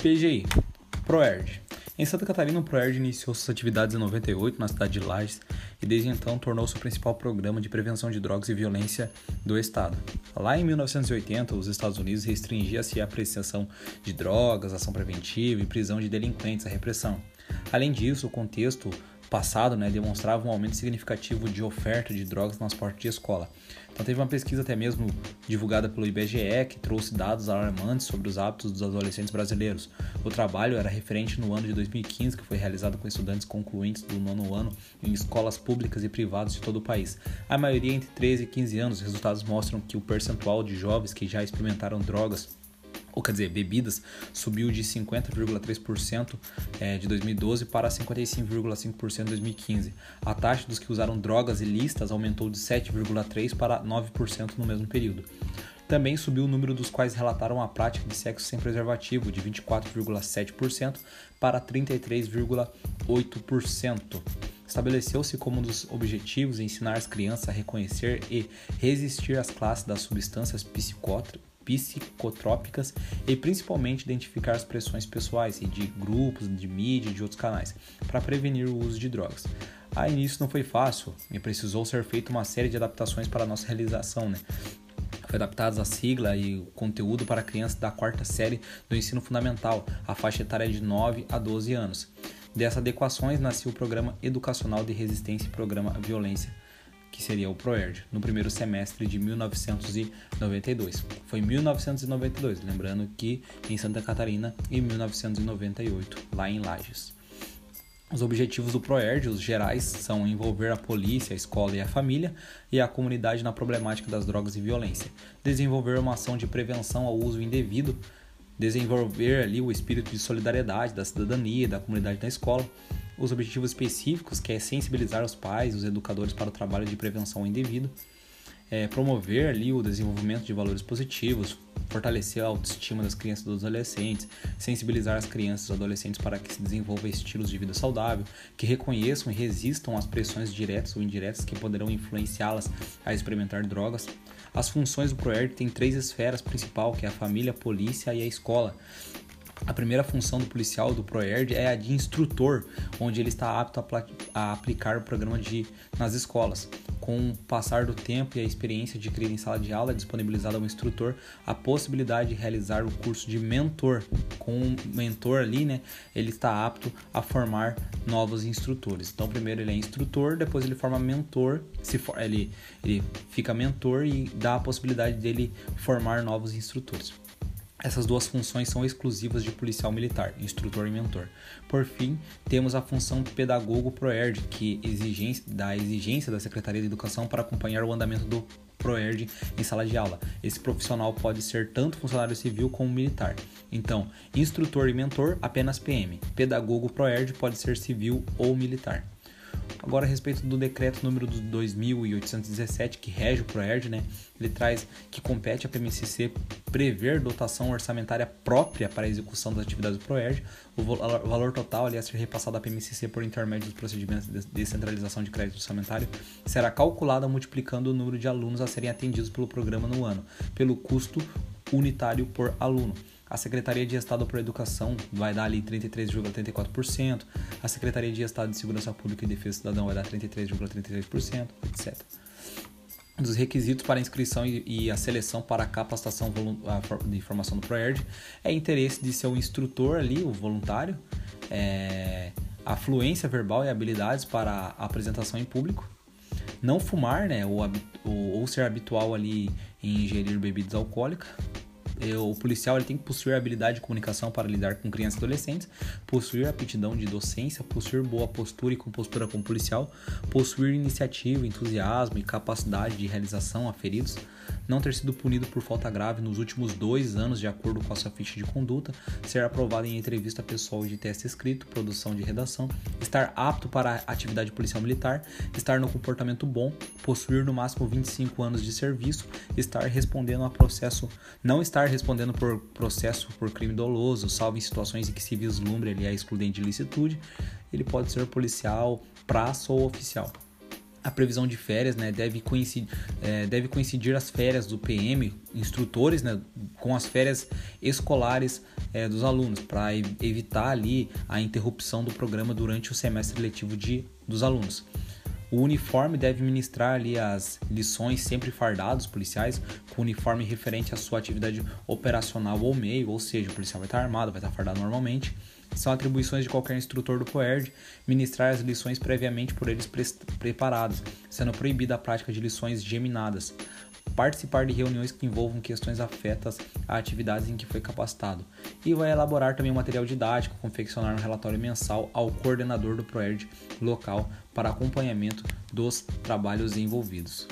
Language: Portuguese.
PGI, ProERD. Em Santa Catarina, o ProERD iniciou suas atividades em 98 na cidade de Lages e desde então tornou-se o principal programa de prevenção de drogas e violência do estado. Lá em 1980, os Estados Unidos restringia-se a apreciação de drogas, ação preventiva e prisão de delinquentes, a repressão. Além disso, o contexto passado né, demonstrava um aumento significativo de oferta de drogas nas portas de escola. Então teve uma pesquisa até mesmo divulgada pelo IBGE que trouxe dados alarmantes sobre os hábitos dos adolescentes brasileiros. O trabalho era referente no ano de 2015, que foi realizado com estudantes concluintes do nono ano em escolas públicas e privadas de todo o país. A maioria entre 13 e 15 anos. Os resultados mostram que o percentual de jovens que já experimentaram drogas ou quer dizer, bebidas, subiu de 50,3% é, de 2012 para 55,5% em 2015. A taxa dos que usaram drogas ilícitas aumentou de 7,3% para 9% no mesmo período. Também subiu o número dos quais relataram a prática de sexo sem preservativo, de 24,7% para 33,8%. Estabeleceu-se como um dos objetivos ensinar as crianças a reconhecer e resistir às classes das substâncias psicotrópicas e principalmente identificar as pressões pessoais e de grupos, de mídia e de outros canais para prevenir o uso de drogas. A início não foi fácil e precisou ser feita uma série de adaptações para a nossa realização, né? Foi adaptada a sigla e o conteúdo para crianças da quarta série do ensino fundamental, a faixa etária de 9 a 12 anos. Dessas adequações nasceu o Programa Educacional de Resistência e Programa Violência que seria o ProERD, no primeiro semestre de 1992. Foi 1992, lembrando que em Santa Catarina e 1998, lá em Lages. Os objetivos do ProERD, os gerais, são envolver a polícia, a escola e a família e a comunidade na problemática das drogas e violência, desenvolver uma ação de prevenção ao uso indevido, desenvolver ali o espírito de solidariedade da cidadania, da comunidade da escola, os objetivos específicos, que é sensibilizar os pais, os educadores para o trabalho de prevenção indevido, é, promover ali o desenvolvimento de valores positivos, fortalecer a autoestima das crianças e dos adolescentes, sensibilizar as crianças e adolescentes para que se desenvolvam estilos de vida saudável, que reconheçam e resistam às pressões diretas ou indiretas que poderão influenciá-las a experimentar drogas. As funções do ProERD têm três esferas principais, que é a família, a polícia e a escola. A primeira função do policial do ProERD é a de instrutor, onde ele está apto a, a, aplicar o programa de, nas escolas. Com o passar do tempo e a experiência adquirida em sala de aula, é disponibilizada ao instrutor a possibilidade de realizar o curso de mentor. Com o mentor ali, né, ele está apto a formar novos instrutores. Então, primeiro ele é instrutor, depois ele forma mentor, se for, ele, ele fica mentor e dá a possibilidade dele formar novos instrutores. Essas duas funções são exclusivas de policial militar, instrutor e mentor. Por fim, temos a função pedagogo ProERD, que exigência, da exigência da Secretaria de Educação para acompanhar o andamento do ProERD em sala de aula. Esse profissional pode ser tanto funcionário civil como militar. Então, instrutor e mentor, apenas PM. Pedagogo ProERD pode ser civil ou militar. Agora, a respeito do decreto número 2817, que rege o ProERD, né? Ele traz que compete à PMCC prever dotação orçamentária própria para a execução das atividades do ProERD. O valor total ali a ser repassado à PMCC por intermédio dos procedimentos de descentralização de crédito orçamentário será calculado multiplicando o número de alunos a serem atendidos pelo programa no ano, pelo custo unitário por aluno. A Secretaria de Estado por Educação vai dar ali 33,34%, a Secretaria de Estado de Segurança Pública e Defesa Cidadão vai dar 33,33%, etc. Dos requisitos para inscrição e a seleção para a capacitação de formação do ProERD é interesse de seu instrutor ali, o voluntário, é, a fluência verbal e habilidades para apresentação em público, não fumar, né, ou, ou, ou ser habitual ali em ingerir bebidas alcoólicas, o policial ele tem que possuir habilidade de comunicação para lidar com crianças e adolescentes, possuir aptidão de docência, possuir boa postura e compostura como policial, possuir iniciativa, entusiasmo e capacidade de realização aferidos, não ter sido punido por falta grave nos últimos dois anos de acordo com a sua ficha de conduta, ser aprovado em entrevista pessoal de teste escrito, produção de redação, estar apto para a atividade policial militar, estar no comportamento bom, possuir no máximo 25 anos de serviço, estar respondendo a processo, não estar respondendo por processo por crime doloso, salvo em situações em que se vislumbre ali a excludente de licitude, ele pode ser policial, praça ou oficial. a previsão de férias, né, deve coincidir, é, deve coincidir as férias do PM, instrutores, né, com as férias escolares é, dos alunos, para evitar ali a interrupção do programa durante o semestre letivo de, dos alunos. O uniforme deve ministrar ali as lições sempre fardados policiais, com uniforme referente à sua atividade operacional ou meio, ou seja, o policial vai estar armado, vai estar fardado normalmente são atribuições de qualquer instrutor do POERD ministrar as lições previamente por eles preparadas, sendo proibida a prática de lições geminadas. Participar de reuniões que envolvam questões afetas a atividades em que foi capacitado. E vai elaborar também um material didático, confeccionar um relatório mensal ao coordenador do PROERD local para acompanhamento dos trabalhos envolvidos.